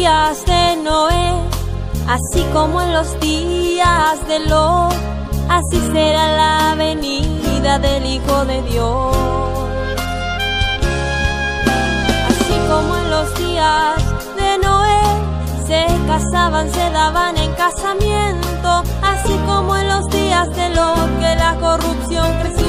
Días de Noé, así como en los días de Lot, así será la venida del Hijo de Dios. Así como en los días de Noé, se casaban, se daban en casamiento, así como en los días de Lot, que la corrupción creció.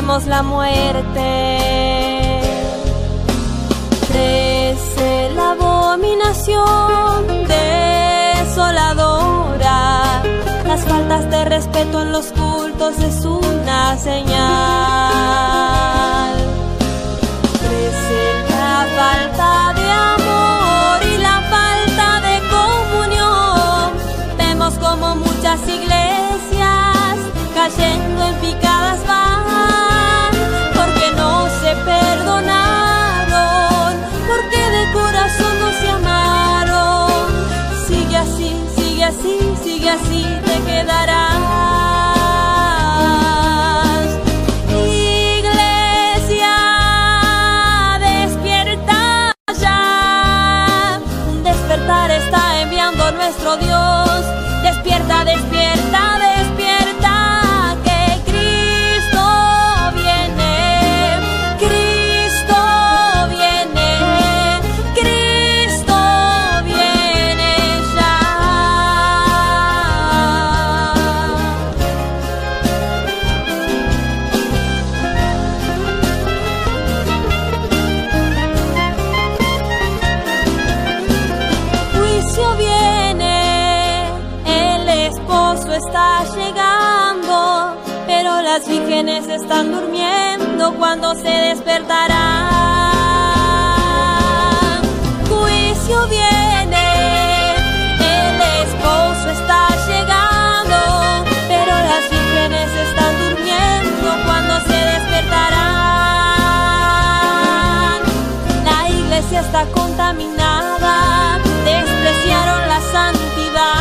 La muerte. Crece la abominación desoladora. Las faltas de respeto en los cultos es una señal. Así, sigue así, te quedarás. están durmiendo, cuando se despertarán. Juicio viene, el esposo está llegando, pero las vírgenes están durmiendo, cuando se despertarán. La iglesia está contaminada, despreciaron la santidad.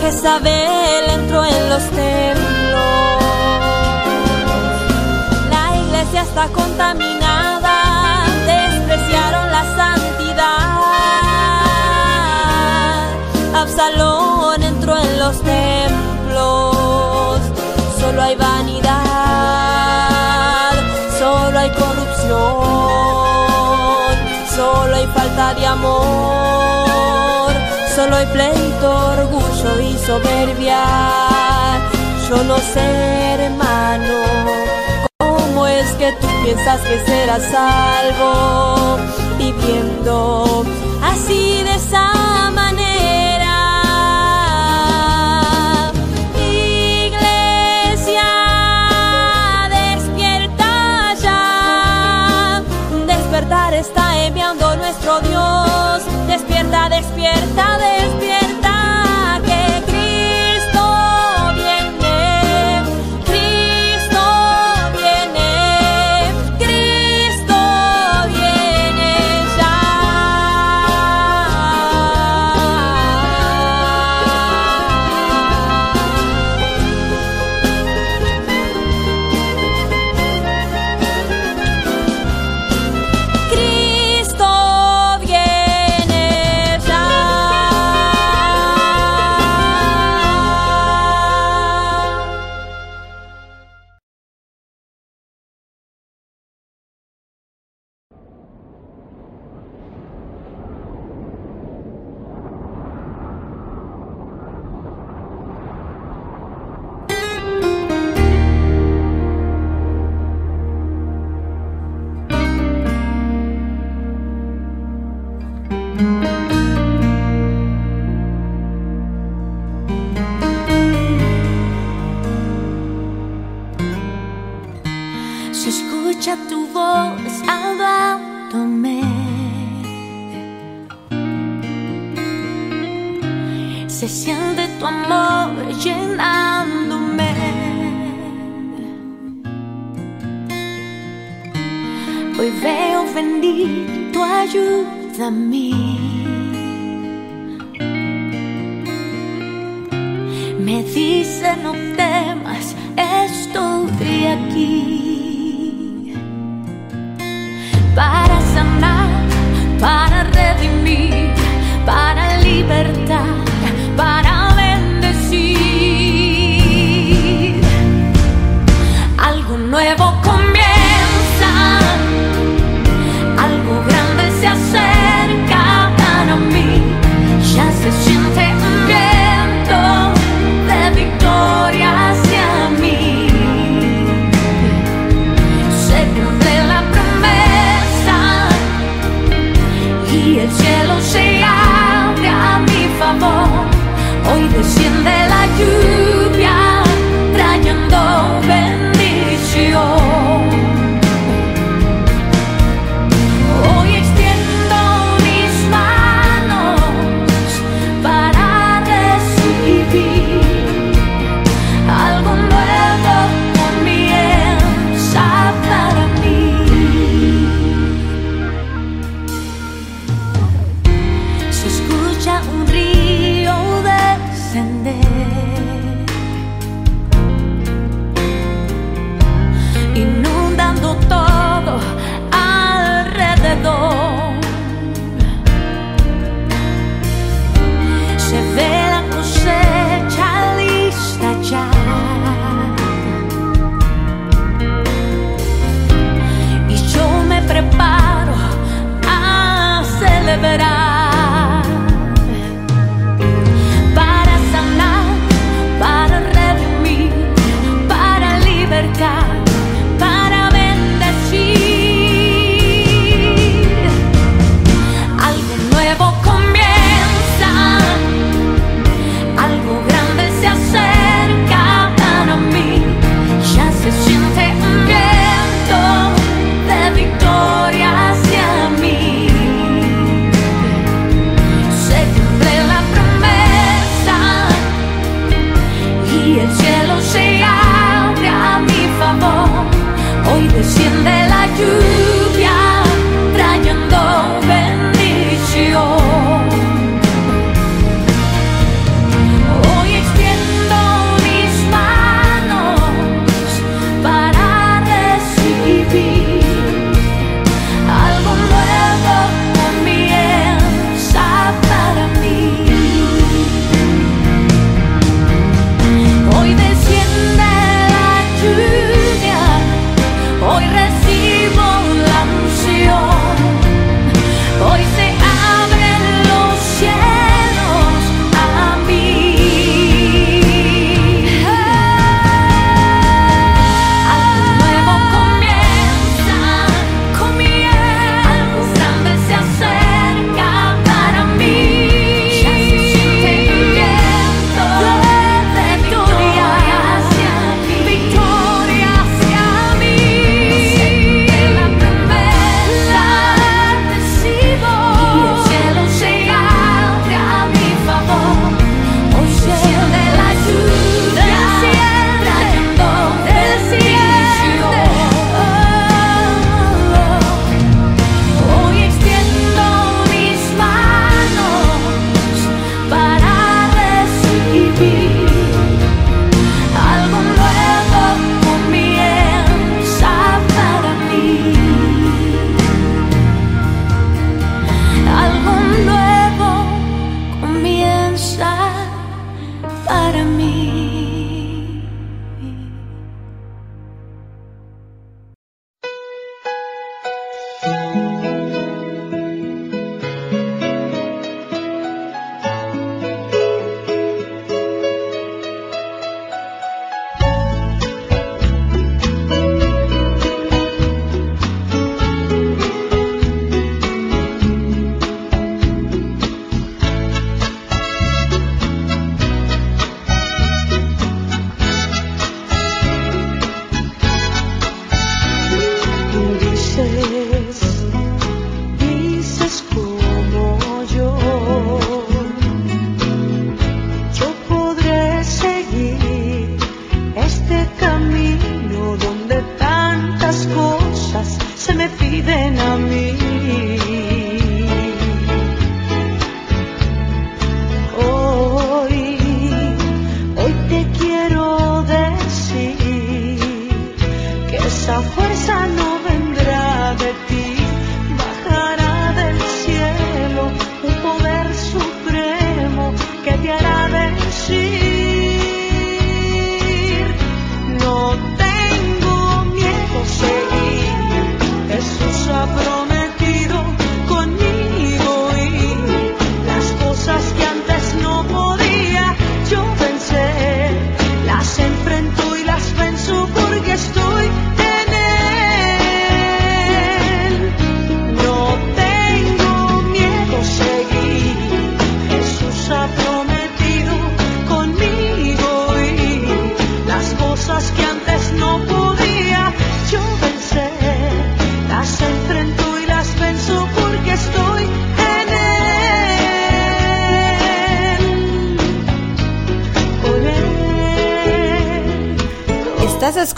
Que saber los templos. La iglesia está contaminada, despreciaron la santidad. Absalón entró en los templos, solo hay vanidad, solo hay corrupción, solo hay falta de amor, solo hay pleito, orgullo y soberbia. Yo no sé, hermano, cómo es que tú piensas que serás salvo viviendo así de esa manera. Iglesia, despierta ya. Despertar está enviando nuestro Dios. Despierta, despierta, despierta. A mí.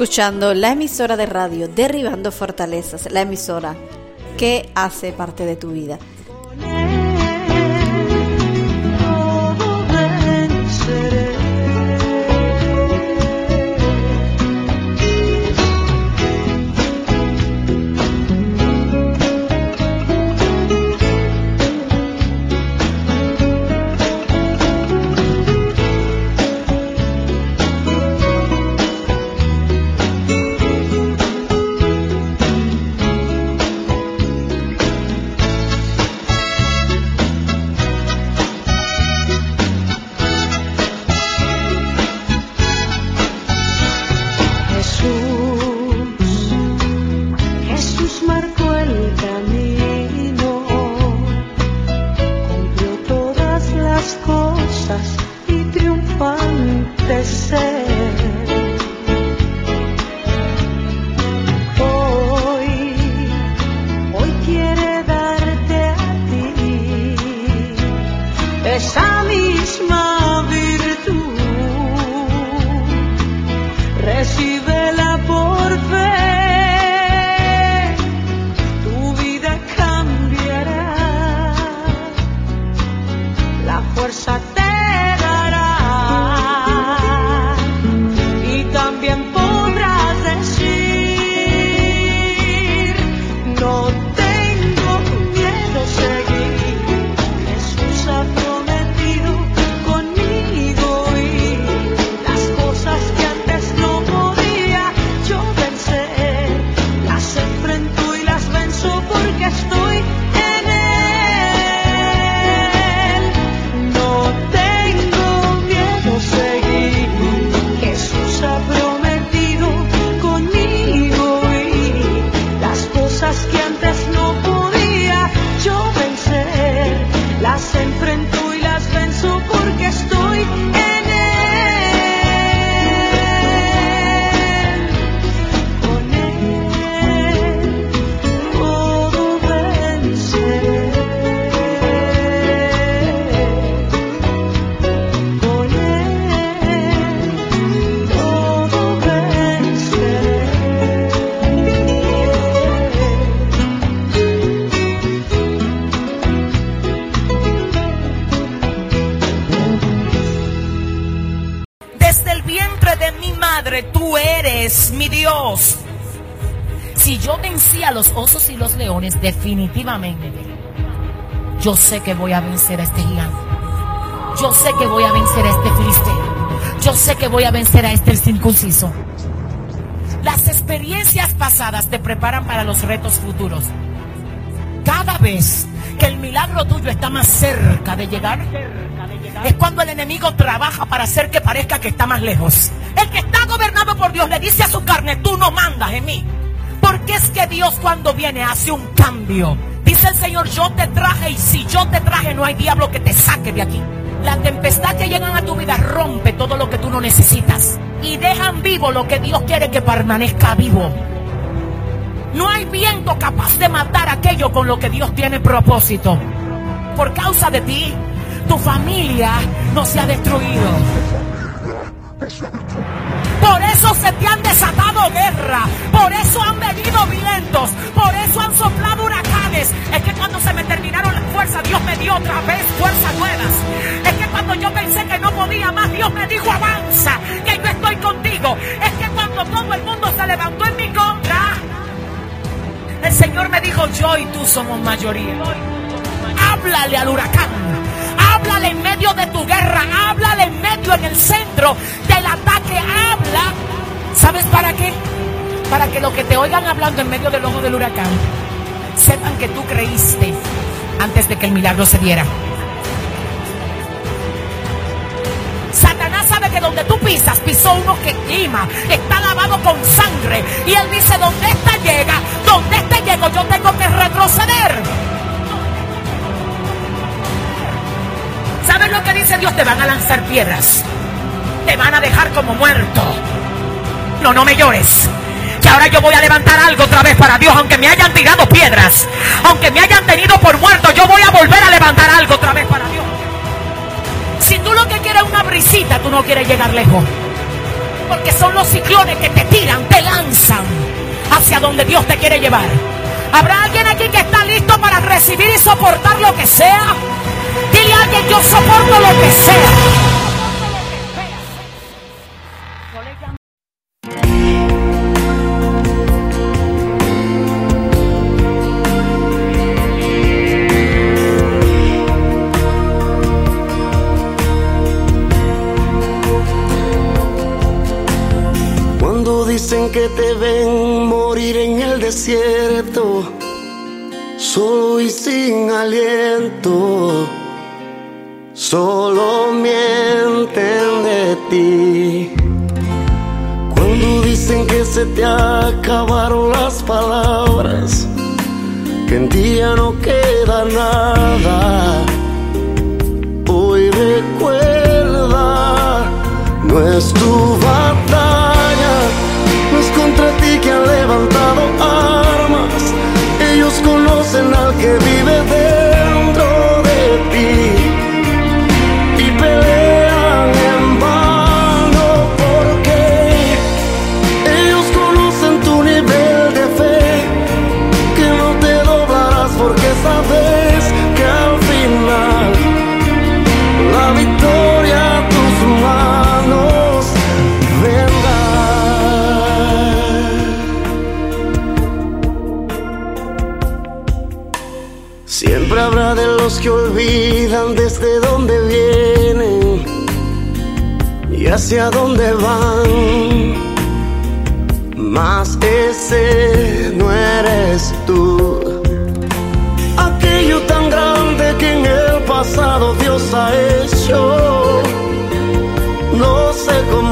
Escuchando la emisora de radio Derribando Fortalezas, la emisora que hace parte de tu vida. Definitivamente, yo sé que voy a vencer a este gigante. Yo sé que voy a vencer a este filisteo. Yo sé que voy a vencer a este circunciso. Las experiencias pasadas te preparan para los retos futuros. Cada vez que el milagro tuyo está más cerca de llegar, es cuando el enemigo trabaja para hacer que parezca que está más lejos. El que está gobernado por Dios le dice a su carne, tú no mandas en mí. Es que Dios cuando viene hace un cambio. Dice el Señor, yo te traje y si yo te traje no hay diablo que te saque de aquí. La tempestad que llegan a tu vida rompe todo lo que tú no necesitas y dejan vivo lo que Dios quiere que permanezca vivo. No hay viento capaz de matar aquello con lo que Dios tiene propósito. Por causa de ti, tu familia no se ha destruido. Por eso se te han desatado guerra. Por eso han venido vientos. Por eso han soplado huracanes. Es que cuando se me terminaron las fuerzas, Dios me dio otra vez fuerzas nuevas. Es que cuando yo pensé que no podía más, Dios me dijo avanza, que yo estoy contigo. Es que cuando todo el mundo se levantó en mi contra, el Señor me dijo, yo y tú somos mayoría. Háblale al huracán háblale en medio de tu guerra, háblale en medio en el centro del ataque, habla. ¿Sabes para qué? Para que lo que te oigan hablando en medio del ojo del huracán, sepan que tú creíste antes de que el milagro se diera. Satanás sabe que donde tú pisas, pisó uno que clima, está lavado con sangre. Y él dice, donde esta llega, donde este llego, yo tengo que retroceder. ¿Sabes lo que dice Dios? Te van a lanzar piedras. Te van a dejar como muerto. No, no me llores. Que ahora yo voy a levantar algo otra vez para Dios. Aunque me hayan tirado piedras. Aunque me hayan tenido por muerto. Yo voy a volver a levantar algo otra vez para Dios. Si tú lo que quieres es una brisita, tú no quieres llegar lejos. porque son los ciclones que te tiran, te lanzan hacia donde Dios te quiere llevar. ¿Habrá alguien aquí que está listo para recibir y soportar lo que sea? Alguien, yo soporto lo que sea. Ti. Cuando dicen que se te acabaron las palabras, que en ti no queda nada, hacia dónde van. Mas ese no eres tú. Aquello tan grande que en el pasado Dios ha hecho no se compara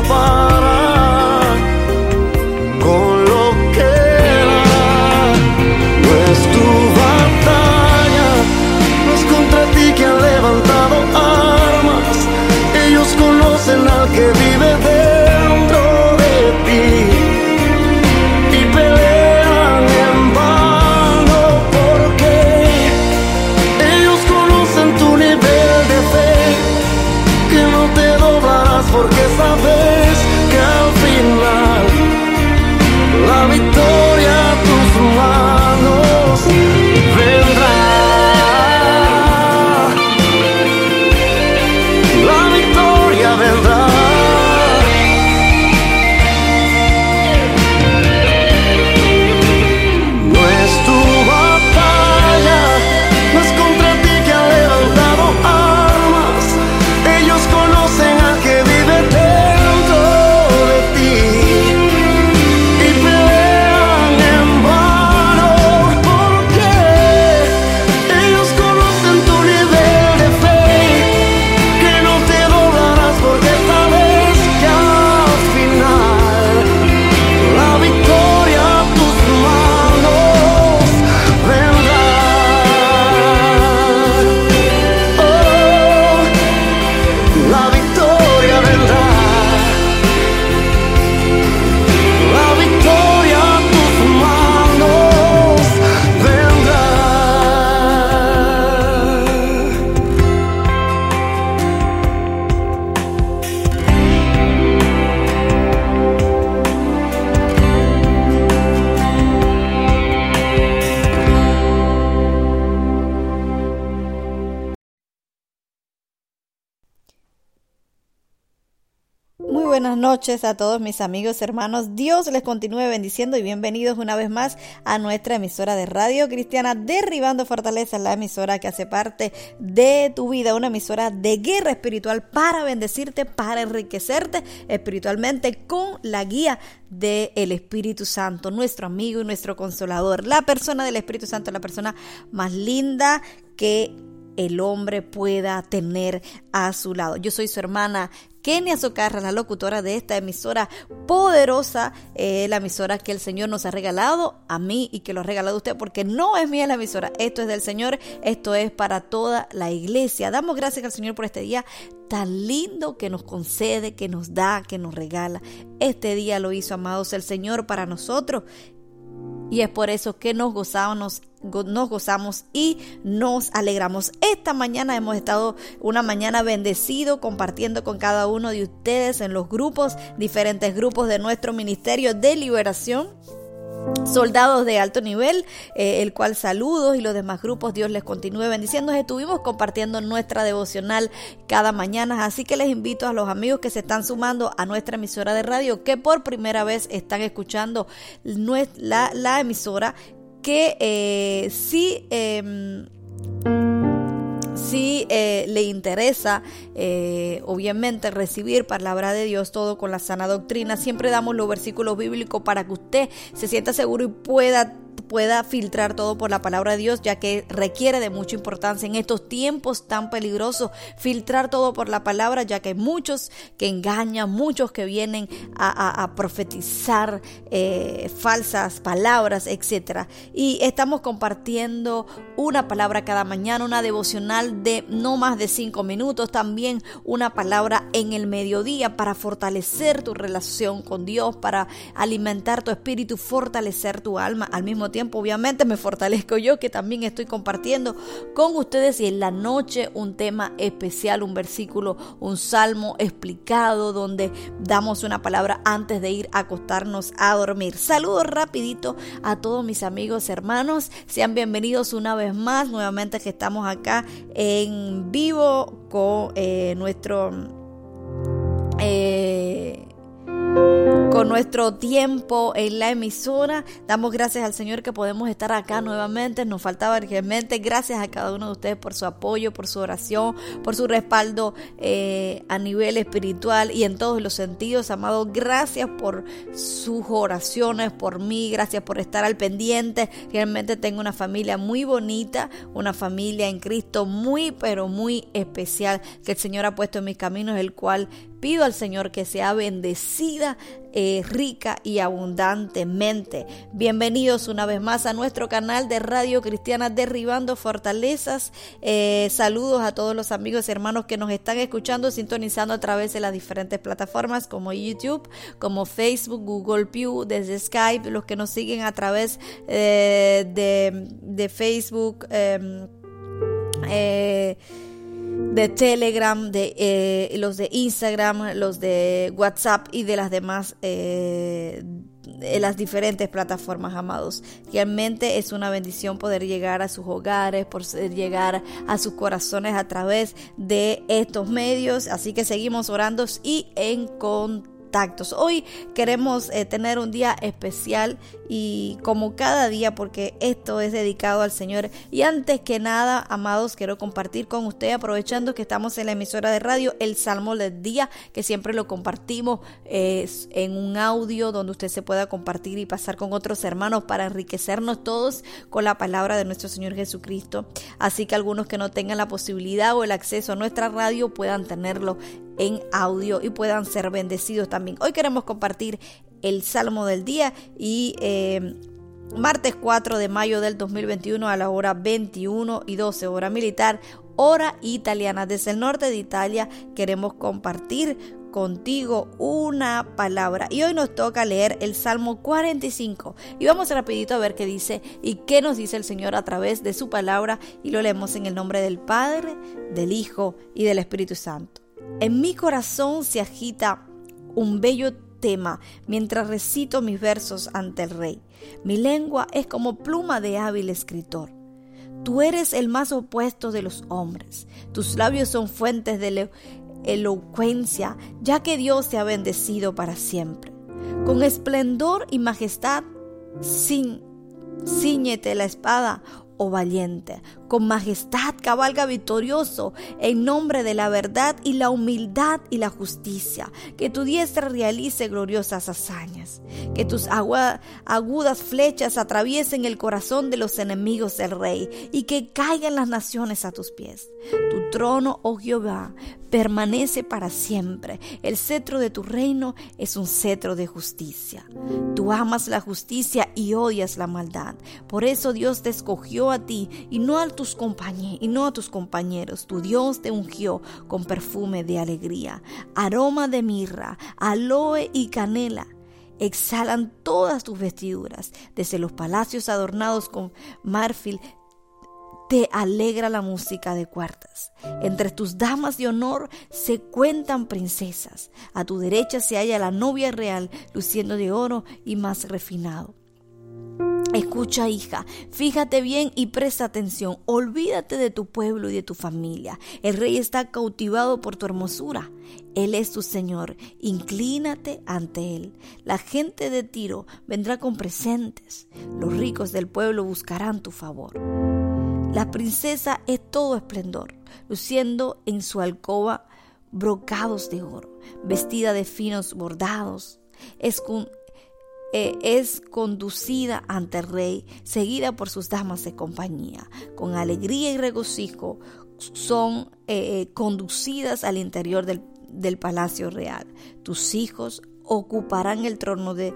a todos mis amigos, hermanos. Dios les continúe bendiciendo y bienvenidos una vez más a nuestra emisora de radio cristiana Derribando Fortaleza, la emisora que hace parte de tu vida, una emisora de guerra espiritual para bendecirte, para enriquecerte espiritualmente con la guía del Espíritu Santo, nuestro amigo y nuestro consolador. La persona del Espíritu Santo, la persona más linda que el hombre pueda tener a su lado. Yo soy su hermana Kenia Socarra, la locutora de esta emisora poderosa, eh, la emisora que el Señor nos ha regalado a mí y que lo ha regalado a usted, porque no es mía la emisora, esto es del Señor, esto es para toda la iglesia. Damos gracias al Señor por este día tan lindo que nos concede, que nos da, que nos regala. Este día lo hizo, amados, el Señor para nosotros. Y es por eso que nos gozamos nos gozamos y nos alegramos. Esta mañana hemos estado una mañana bendecido compartiendo con cada uno de ustedes en los grupos, diferentes grupos de nuestro Ministerio de Liberación soldados de alto nivel, eh, el cual saludos y los demás grupos, Dios les continúe bendiciendo. Estuvimos compartiendo nuestra devocional cada mañana, así que les invito a los amigos que se están sumando a nuestra emisora de radio, que por primera vez están escuchando la, la emisora, que eh, si eh, le interesa, eh, obviamente, recibir palabra de Dios, todo con la sana doctrina, siempre damos los versículos bíblicos para que usted se sienta seguro y pueda pueda filtrar todo por la palabra de Dios, ya que requiere de mucha importancia en estos tiempos tan peligrosos, filtrar todo por la palabra, ya que hay muchos que engañan, muchos que vienen a, profetizar eh, falsas palabras, etcétera. Y estamos compartiendo una palabra cada mañana, una devocional de no más de cinco minutos, también una palabra en el mediodía para fortalecer tu relación con Dios, para alimentar tu espíritu, fortalecer tu alma al mismo tiempo obviamente me fortalezco yo que también estoy compartiendo con ustedes y en la noche un tema especial, un versículo, un salmo explicado donde damos una palabra antes de ir a acostarnos a dormir. Saludos rapidito a todos mis amigos, hermanos, sean bienvenidos una vez más, nuevamente que estamos acá en vivo con eh, nuestro... Eh, con nuestro tiempo en la emisora. Damos gracias al Señor que podemos estar acá nuevamente. Nos faltaba realmente gracias a cada uno de ustedes por su apoyo, por su oración, por su respaldo eh, a nivel espiritual y en todos los sentidos. Amado, gracias por sus oraciones, por mí, gracias por estar al pendiente. Realmente tengo una familia muy bonita, una familia en Cristo muy, pero muy especial que el Señor ha puesto en mis caminos, el cual Pido al Señor que sea bendecida eh, rica y abundantemente. Bienvenidos una vez más a nuestro canal de Radio Cristiana Derribando Fortalezas. Eh, saludos a todos los amigos y hermanos que nos están escuchando, sintonizando a través de las diferentes plataformas como YouTube, como Facebook, Google Pew, desde Skype, los que nos siguen a través eh, de, de, Facebook. Em, de Telegram, de eh, los de Instagram, los de WhatsApp y de las demás, eh, de las diferentes plataformas, amados. Realmente es una bendición poder llegar a sus hogares, poder llegar a sus corazones a través de estos medios. Así que seguimos orando y en contacto Hoy queremos eh, tener un día especial y como cada día porque esto es dedicado al Señor. Y antes que nada, amados, quiero compartir con usted, aprovechando que estamos en la emisora de radio, el Salmo del Día, que siempre lo compartimos en un audio donde usted se pueda compartir y pasar con otros hermanos para enriquecernos todos con la palabra de nuestro Señor Jesucristo. Así que algunos que no tengan la posibilidad o el acceso a nuestra radio puedan tenerlo en audio y puedan ser bendecidos también. Hoy queremos compartir el Salmo del día y eh, martes 4 de mayo del 2021 a la hora 21 y 12 hora militar, hora italiana. Desde el norte de Italia queremos compartir contigo una palabra. Y hoy nos toca leer el Salmo 45. Y vamos rapidito a ver qué dice y qué nos dice el Señor a través de su palabra. Y lo leemos en el nombre del Padre, del Hijo y del Espíritu Santo. En mi corazón se agita un bello tema mientras recito mis versos ante el rey. Mi lengua es como pluma de hábil escritor. Tú eres el más opuesto de los hombres. Tus labios son fuentes de elocuencia, ya que Dios te ha bendecido para siempre. Con esplendor y majestad, sin ciñete la espada, oh valiente, con majestad cabalga victorioso en nombre de la verdad y la humildad y la justicia. Que tu diestra realice gloriosas hazañas. Que tus agudas flechas atraviesen el corazón de los enemigos del rey y que caigan las naciones a tus pies. Tu trono, oh Jehová, permanece para siempre. El cetro de tu reino es un cetro de justicia. Tú amas la justicia y odias la maldad. Por eso Dios te escogió a ti y no al tus compañeros y no a tus compañeros. Tu Dios te ungió con perfume de alegría, aroma de mirra, aloe y canela exhalan todas tus vestiduras, desde los palacios adornados con marfil te alegra la música de cuartas. Entre tus damas de honor se cuentan princesas. A tu derecha se halla la novia real, luciendo de oro y más refinado. Escucha, hija, fíjate bien y presta atención. Olvídate de tu pueblo y de tu familia. El rey está cautivado por tu hermosura. Él es tu Señor. Inclínate ante Él. La gente de Tiro vendrá con presentes. Los ricos del pueblo buscarán tu favor. La princesa es todo esplendor, luciendo en su alcoba brocados de oro, vestida de finos bordados. Es, eh, conducida ante el rey, seguida por sus damas de compañía. Con alegría y regocijo son eh, eh, conducidas al interior del, del palacio real. Tus hijos ocuparán el trono de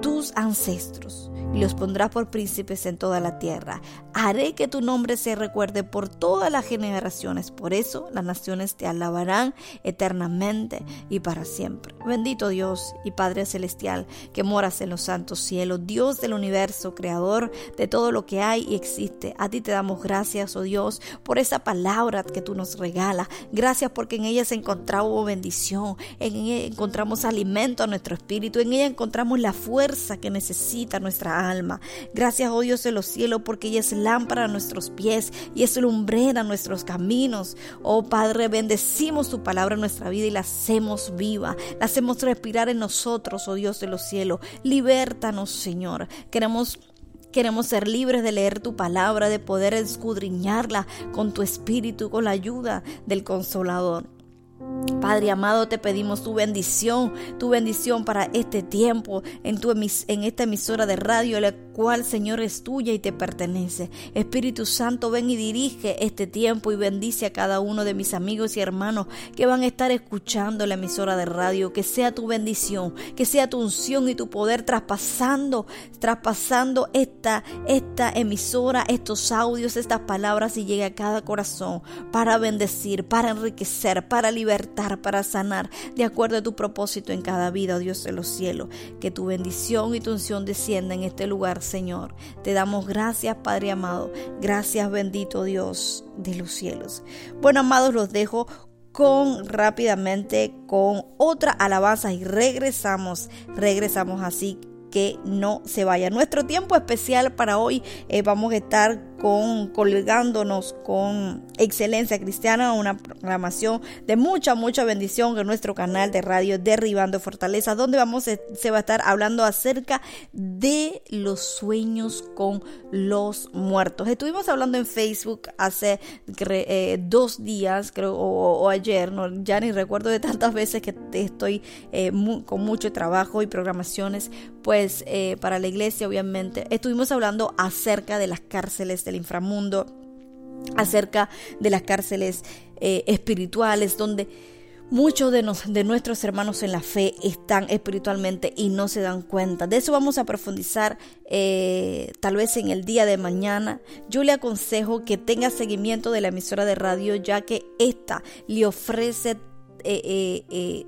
tus ancestros y los pondrás por príncipes en toda la tierra. Haré que tu nombre se recuerde por todas las generaciones. Por eso las naciones te alabarán eternamente y para siempre. Bendito Dios y Padre Celestial que moras en los santos cielos, Dios del universo, creador de todo lo que hay y existe. A ti te damos gracias, oh Dios, por esa palabra que tú nos regalas. Gracias porque en ella se encontramos bendición, en ella encontramos alimento a nuestro espíritu, en ella encontramos la fuerza que necesita nuestra alma. Gracias, oh Dios de los cielos, porque ella es lámpara a nuestros pies y es lumbrera a nuestros caminos. Oh Padre, bendecimos tu palabra en nuestra vida y la hacemos viva, la hacemos respirar en nosotros, oh Dios de los cielos. Libértanos, Señor. Queremos Queremos ser libres de leer tu palabra, de poder escudriñarla con tu espíritu, con la ayuda del consolador. Padre amado, te pedimos tu bendición, tu bendición para este tiempo en, tu en esta emisora de radio, la cual, Señor, es tuya y te pertenece. Espíritu Santo, ven y dirige este tiempo y bendice a cada uno de mis amigos y hermanos que van a estar escuchando la emisora de radio. Que sea tu bendición, que sea tu unción y tu poder traspasando, traspasando esta, esta emisora, estos audios, estas palabras y llegue a cada corazón para bendecir, para enriquecer, para libertar para sanar, de acuerdo a tu propósito en cada vida, oh Dios de los cielos. Que tu bendición y tu unción descienda en este lugar, Señor. Te damos gracias, Padre amado. Gracias, bendito Dios de los cielos. Bueno, amados, los dejo con rápidamente con otra alabanza y regresamos, regresamos así que no se vaya. Nuestro tiempo especial para hoy eh, vamos a estar con colgándonos con excelencia cristiana, una programación de mucha, mucha bendición en nuestro canal de radio Derribando Fortaleza, donde vamos se va a estar hablando acerca de los sueños con los muertos. Estuvimos hablando en Facebook hace eh, dos días, creo, o, ayer, no, ya ni recuerdo de tantas veces que estoy eh, con mucho trabajo y programaciones, pues eh, para la iglesia, obviamente. Estuvimos hablando acerca de las cárceles del inframundo, acerca de las cárceles eh, espirituales, donde muchos de, de, nuestros hermanos en la fe están espiritualmente y no se dan cuenta. De eso vamos a profundizar eh, tal vez en el día de mañana. Yo le aconsejo que tenga seguimiento de la emisora de radio, ya que esta le ofrece eh,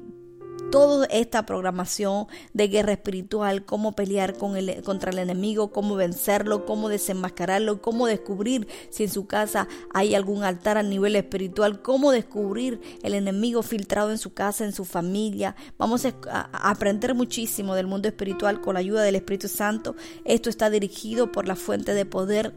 toda esta programación de guerra espiritual, cómo pelear con el, contra el enemigo, cómo vencerlo, cómo desenmascararlo, cómo descubrir si en su casa hay algún altar a nivel espiritual, cómo descubrir el enemigo filtrado en su casa, en su familia. Vamos a, aprender muchísimo del mundo espiritual con la ayuda del Espíritu Santo. Esto está dirigido por la fuente de poder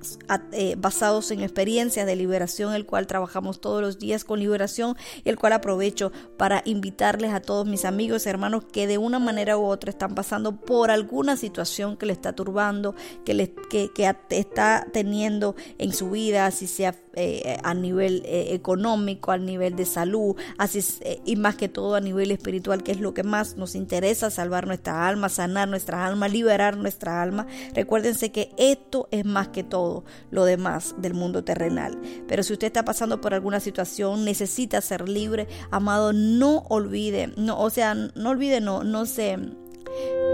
eh, basados en experiencias de liberación, el cual trabajamos todos los días con liberación y el cual aprovecho para invitarles a todos mis amigos amigos, hermanos que de una manera u otra están pasando por alguna situación que le está turbando, que, le, que, que está teniendo en su vida, así sea eh, a nivel eh, económico, a nivel de salud, así eh, y más que todo a nivel espiritual, que es lo que más nos interesa, salvar nuestra alma, sanar nuestra alma, liberar nuestra alma. Recuérdense que esto es más que todo lo demás del mundo terrenal. Pero si usted está pasando por alguna situación, necesita ser libre, amado, no olvide, no, o sea, no olvide, no, no se,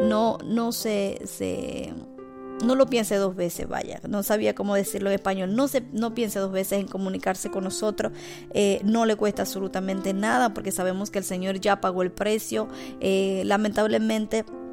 no, no se, se, no lo piense dos veces, vaya, no sabía cómo decirlo en español, no, se, no piense dos veces en comunicarse con nosotros, eh, no le cuesta absolutamente nada porque sabemos que el Señor ya pagó el precio, eh, lamentablemente en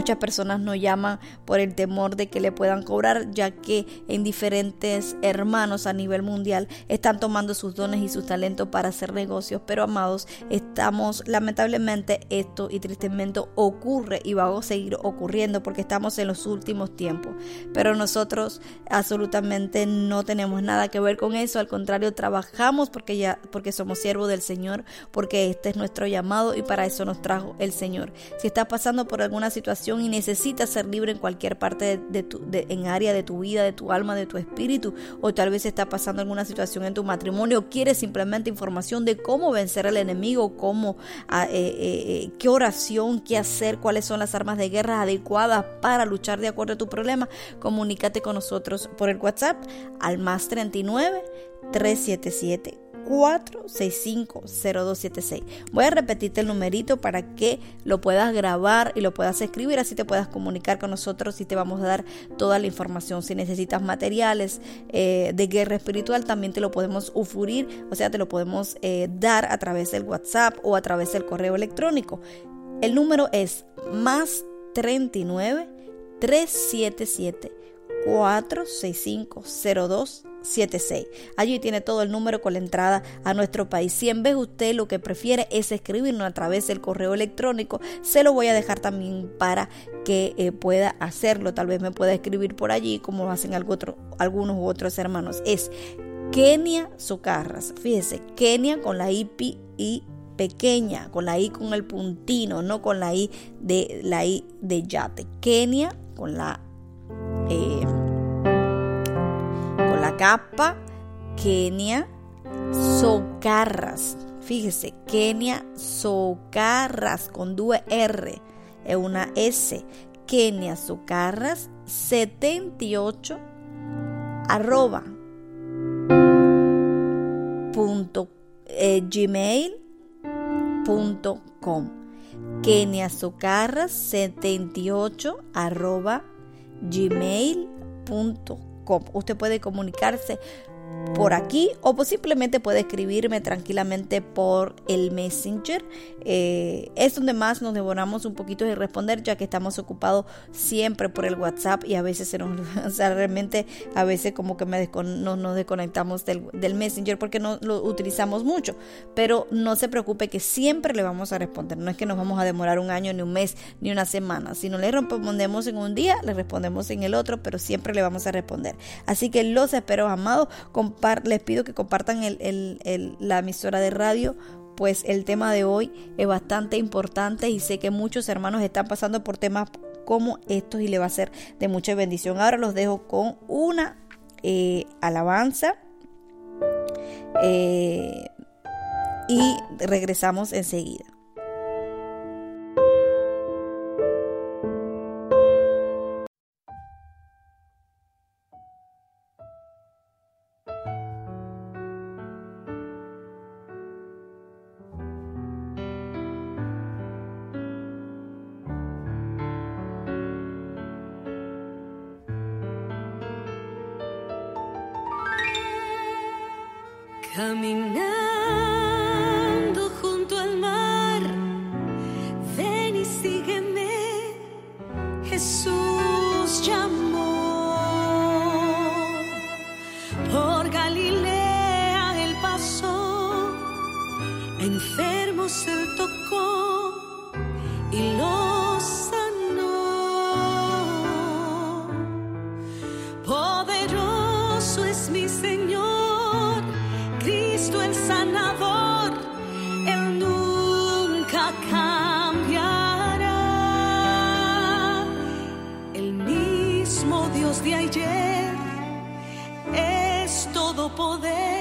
Muchas personas no llaman por el temor de que le puedan cobrar, ya que en diferentes hermanos a nivel mundial están tomando sus dones y sus talentos para hacer negocios. Pero amados, estamos lamentablemente esto y tristemente ocurre y va a seguir ocurriendo porque estamos en los últimos tiempos. Pero nosotros absolutamente no tenemos nada que ver con eso. Al contrario, trabajamos porque ya porque somos siervos del Señor, porque este es nuestro llamado y para eso nos trajo el Señor. Si estás pasando por alguna situación y necesitas ser libre en cualquier parte de, tu en área de tu vida, de tu alma, de tu espíritu, o tal vez está pasando alguna situación en tu matrimonio, quieres simplemente información de cómo vencer al enemigo, cómo, eh, eh, eh, qué oración, qué hacer, cuáles son las armas de guerra adecuadas para luchar de acuerdo a tu problema, comunícate con nosotros por el WhatsApp al más 39 377 4650276. Voy a repetirte el numerito para que lo puedas grabar y lo puedas escribir, así te puedas comunicar con nosotros y te vamos a dar toda la información. Si necesitas materiales eh, de guerra espiritual, también te lo podemos ufurir, o sea, te lo podemos eh, dar a través del WhatsApp o a través del correo electrónico. El número es más 39 377 46502 76. Allí tiene todo el número con la entrada a nuestro país. Si en vez usted lo que prefiere es escribirnos a través del correo electrónico, se lo voy a dejar también para que eh, pueda hacerlo. Tal vez me pueda escribir por allí como lo hacen algunos u otros hermanos. Es Kenia Socarras. Fíjese, Kenia con la I, y pequeña, con la I con el puntino, no con la I de la I de yate. Kenia con la eh, la capa Kenia Socarras. Fíjese, Kenia Socarras con doble R, es una S. Kenia Socarras 78 arroba punto, eh, gmail.com Kenia Socarras 78 arroba gmail.com Usted puede comunicarse por aquí o pues simplemente puede escribirme tranquilamente por el Messenger. Eh, es donde más nos devoramos un poquito de responder ya que estamos ocupados siempre por el WhatsApp y a veces se nos, realmente a veces como que me no, nos desconectamos del, del, Messenger porque no lo utilizamos mucho. Pero no se preocupe que siempre le vamos a responder. No es que nos vamos a demorar un año, ni un mes, ni una semana. Si no le respondemos en un día, le respondemos en el otro, pero siempre le vamos a responder. Así que los espero, amados les pido que compartan la emisora de radio, pues el tema de hoy es bastante importante y sé que muchos hermanos están pasando por temas como estos y le va a ser de mucha bendición. Ahora los dejo con una eh, alabanza eh, y regresamos enseguida. Dios de ayer es todo poder.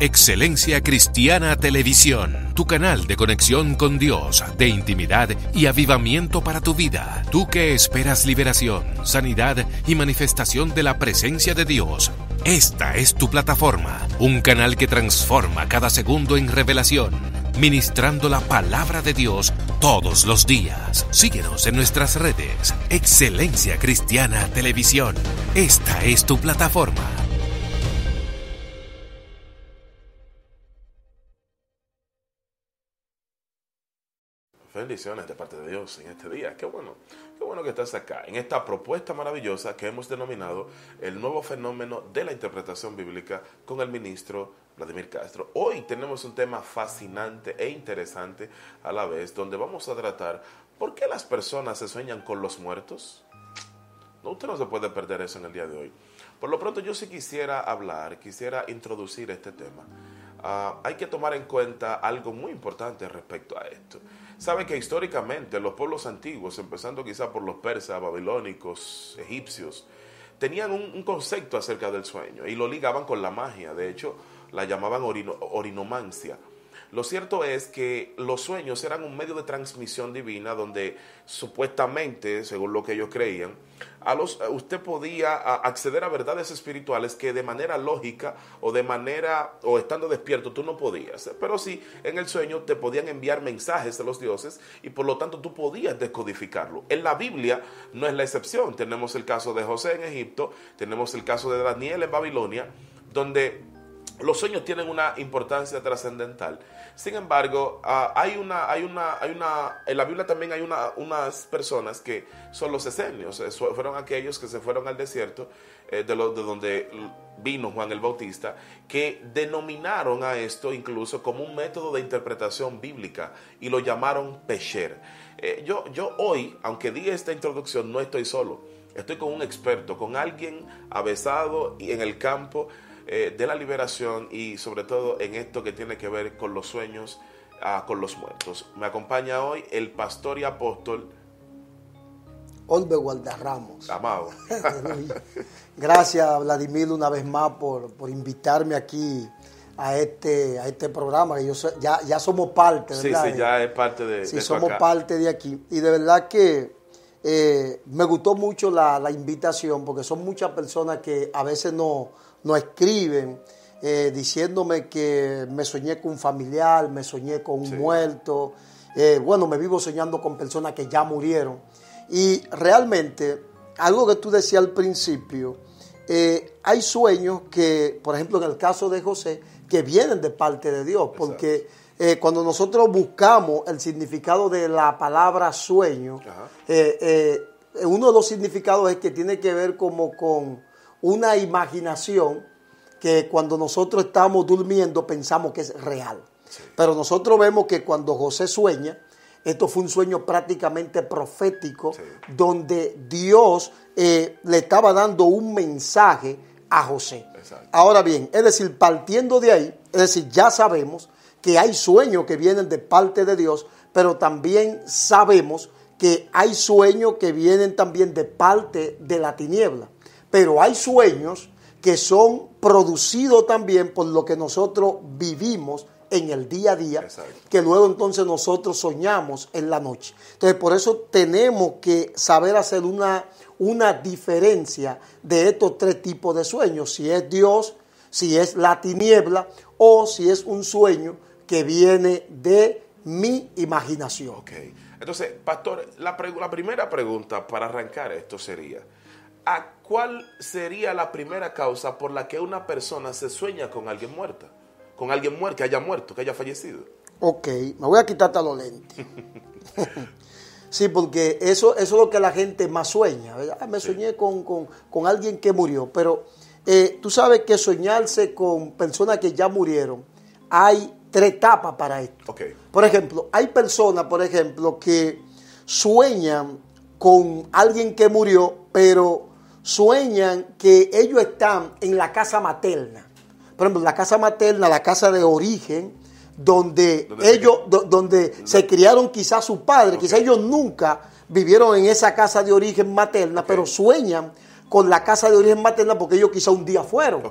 Excelencia Cristiana Televisión, tu canal de conexión con Dios, de intimidad y avivamiento para tu vida. Tú que esperas liberación, sanidad y manifestación de la presencia de Dios. Esta es tu plataforma, un canal que transforma cada segundo en revelación, ministrando la palabra de Dios todos los días. Síguenos en nuestras redes. Excelencia Cristiana Televisión. Esta es tu plataforma. Bendiciones de parte de Dios en este día. Qué bueno, qué bueno que estás acá, en esta propuesta maravillosa que hemos denominado el nuevo fenómeno de la interpretación bíblica con el ministro Vladimir Castro. Hoy tenemos un tema fascinante e interesante a la vez, donde vamos a tratar por qué las personas se sueñan con los muertos. No, usted no se puede perder eso en el día de hoy. Por lo pronto yo sí quisiera hablar, quisiera introducir este tema. Ah, hay que tomar en cuenta algo muy importante respecto a esto. Sabe que históricamente los pueblos antiguos, empezando quizá por los persas, babilónicos, egipcios, tenían un, un concepto acerca del sueño y lo ligaban con la magia. De hecho, la llamaban orino- orinomancia. Lo cierto es que los sueños eran un medio de transmisión divina donde supuestamente, según lo que ellos creían, a los, usted podía acceder a verdades espirituales que de manera lógica o de manera o estando despierto tú no podías. Pero sí, en el sueño te podían enviar mensajes de los dioses y por lo tanto tú podías descodificarlo. En la Biblia no es la excepción. Tenemos el caso de José en Egipto, tenemos el caso de Daniel en Babilonia, donde los sueños tienen una importancia trascendental Sin embargo, ah, hay una, hay una, hay una, en la Biblia también hay una, unas personas que son los esenios, eh, fueron aquellos que se fueron al desierto, eh, de donde vino Juan el Bautista, que denominaron a esto incluso como un método de interpretación bíblica y lo llamaron Pesher. Eh, yo, yo hoy, aunque di esta introducción, no estoy solo. Estoy con un experto, con alguien avesado y en el campo eh, de la liberación y sobre todo en esto que tiene que ver con los sueños, ah, con los muertos. Me acompaña hoy el pastor y apóstol Olve Gualdarramos. amado. Gracias, Vladimir, una vez más por, por invitarme aquí a este, a este programa. Que yo ya, ya somos parte, Sí, ¿verdad? sí, ya es parte de, Sí, de somos acá. parte de aquí. Y de verdad que eh, me gustó mucho la, la invitación porque son muchas personas que a veces no, no escriben eh, diciéndome que me soñé con un familiar, me soñé con un Sí. muerto. Eh, bueno, me vivo soñando con personas que ya murieron. Y realmente, algo que tú decías al principio, eh, hay sueños que, por ejemplo, en el caso de José, que vienen de parte de Dios, porque eh, cuando nosotros buscamos el significado de la palabra sueño, eh, uno de los significados es que tiene que ver como con una imaginación que cuando nosotros estamos durmiendo pensamos que es real. Pero nosotros vemos que cuando José sueña, esto fue un sueño prácticamente profético, Sí. donde Dios eh, le estaba dando un mensaje a José. Exacto. Ahora bien, es decir, partiendo de ahí, es decir, ya sabemos que hay sueños que vienen de parte de Dios, pero también sabemos que hay sueños que vienen también de parte de la tiniebla. Pero hay sueños que son producidos también por lo que nosotros vivimos en el día a día, Exacto. que luego entonces nosotros soñamos en la noche. Entonces, por eso tenemos que saber hacer una, una diferencia de estos tres tipos de sueños, si es Dios, si es la tiniebla o si es un sueño que viene de mi imaginación. Entonces, pastor, la, la primera pregunta para arrancar esto sería, ¿a cuál sería la primera causa por la que una persona se sueña con alguien muerta? Con alguien muerto, que haya muerto, que haya fallecido. Ok, me voy a quitar hasta los lentes. sí, porque eso, eso es lo que la gente más sueña. ¿verdad? Ah, me soñé con, con- con alguien que murió, pero eh, tú sabes que soñarse con personas que ya murieron, hay tres etapas para esto. Ok. Por ejemplo, hay personas, por ejemplo, que sueñan con alguien que murió, pero sueñan que ellos están en la casa materna. Por ejemplo, la casa materna, la casa de origen, donde, Donde se ellos, do- donde se criaron quizás sus padres, quizás ellos nunca vivieron en esa casa de origen materna, pero sueñan con la casa de origen materna porque ellos quizás un día fueron.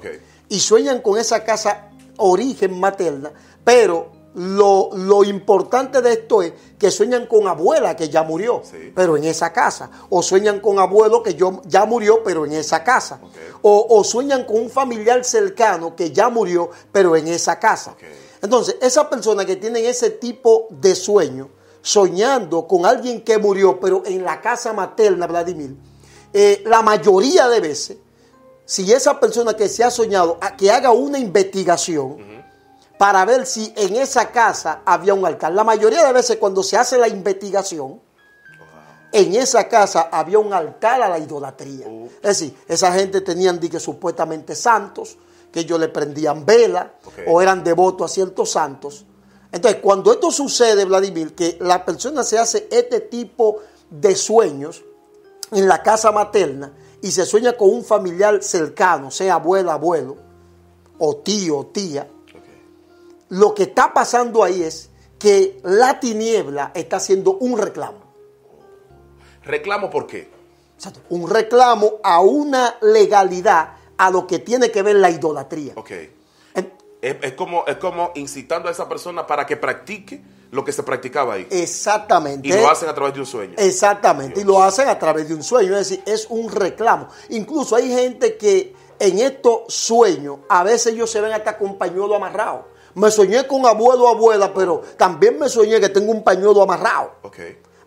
Y sueñan con esa casa origen materna, pero lo, lo importante de esto es que sueñan con abuela que ya murió, Sí. pero en esa casa. O sueñan con abuelo que yo, ya murió, pero en esa casa. O, o sueñan con un familiar cercano que ya murió, pero en esa casa. Entonces, esas personas que tienen ese tipo de sueño, soñando con alguien que murió, pero en la casa materna, Vladimir, eh, la mayoría de veces, si esa persona que se ha soñado, a- que haga una investigación para ver si en esa casa había un altar. La mayoría de veces cuando se hace la investigación, en esa casa había un altar a la idolatría. Es decir, esa gente tenían que supuestamente santos, que ellos le prendían vela o eran devotos a ciertos santos. Entonces, cuando esto sucede, Vladimir, que la persona se hace este tipo de sueños en la casa materna y se sueña con un familiar cercano, sea abuela, abuelo, o tío, o tía, lo que está pasando ahí es que la tiniebla está haciendo un reclamo. Reclamo por qué. Exacto, Un reclamo a una legalidad a lo que tiene que ver la idolatría. Ok. En- Es, es como, es como incitando a esa persona para que practique lo que se practicaba ahí. Exactamente. Y lo hacen a través de un sueño. Exactamente, y lo hacen a través de un sueño, es decir, es un reclamo. Incluso hay gente que en estos sueños, a veces ellos se ven hasta con pañuelo amarrado. Me soñé con abuelo o abuela, pero también me soñé que tengo un pañuelo amarrado.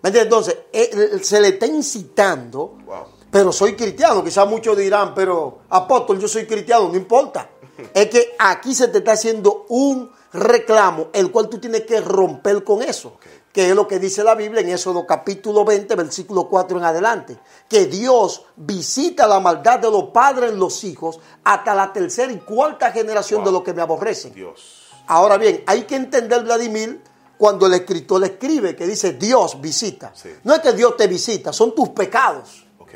Entonces, eh, se le está incitando, Wow. pero soy cristiano. Quizás muchos dirán, pero apóstol, yo soy cristiano, no importa. es que aquí se te está haciendo un reclamo, el cual tú tienes que romper con eso. Que es lo que dice la Biblia en Éxodo capítulo 20, versículo 4 en adelante. Que Dios visita la maldad de los padres en los hijos hasta la tercera y cuarta generación de los que me aborrecen. Dios. Ahora bien, hay que entender, Vladimir, cuando el escritor le escribe, que dice Dios visita. Sí. No es que Dios te visita, son tus pecados. Ok.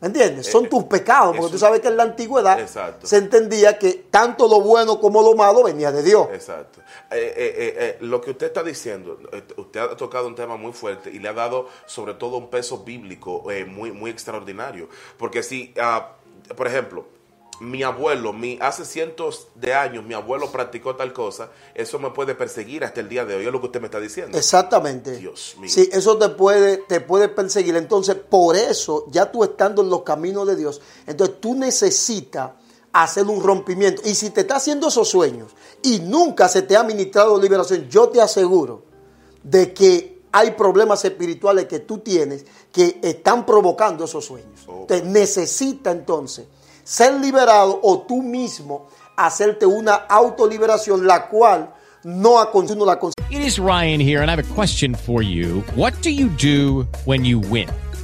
¿Me entiendes? Son Eh, tus pecados, porque eso- tú sabes que en la antigüedad Exacto. se entendía que tanto lo bueno como lo malo venía de Dios. Exacto. Eh, eh, eh, eh, lo que usted está diciendo, eh, usted ha tocado un tema muy fuerte y le ha dado sobre todo un peso bíblico eh, muy, muy extraordinario. Porque si, ah, por ejemplo, mi abuelo, mi, hace cientos de años, mi abuelo practicó tal cosa, eso me puede perseguir hasta el día de hoy, es lo que usted me está diciendo. Exactamente. Dios mío. Sí, eso te puede, te puede perseguir. Entonces, por eso, ya tú estando en los caminos de Dios, entonces tú necesitas hacer un rompimiento. Y si te está haciendo esos sueños y nunca se te ha ministrado liberación, yo te aseguro de que hay problemas espirituales que tú tienes que están provocando esos sueños. Oh. Te necesita entonces ser liberado o tú mismo hacerte una autoliberación, la cual no aconsejo la It is Ryan here, and I have a question for you. What do you do when you win?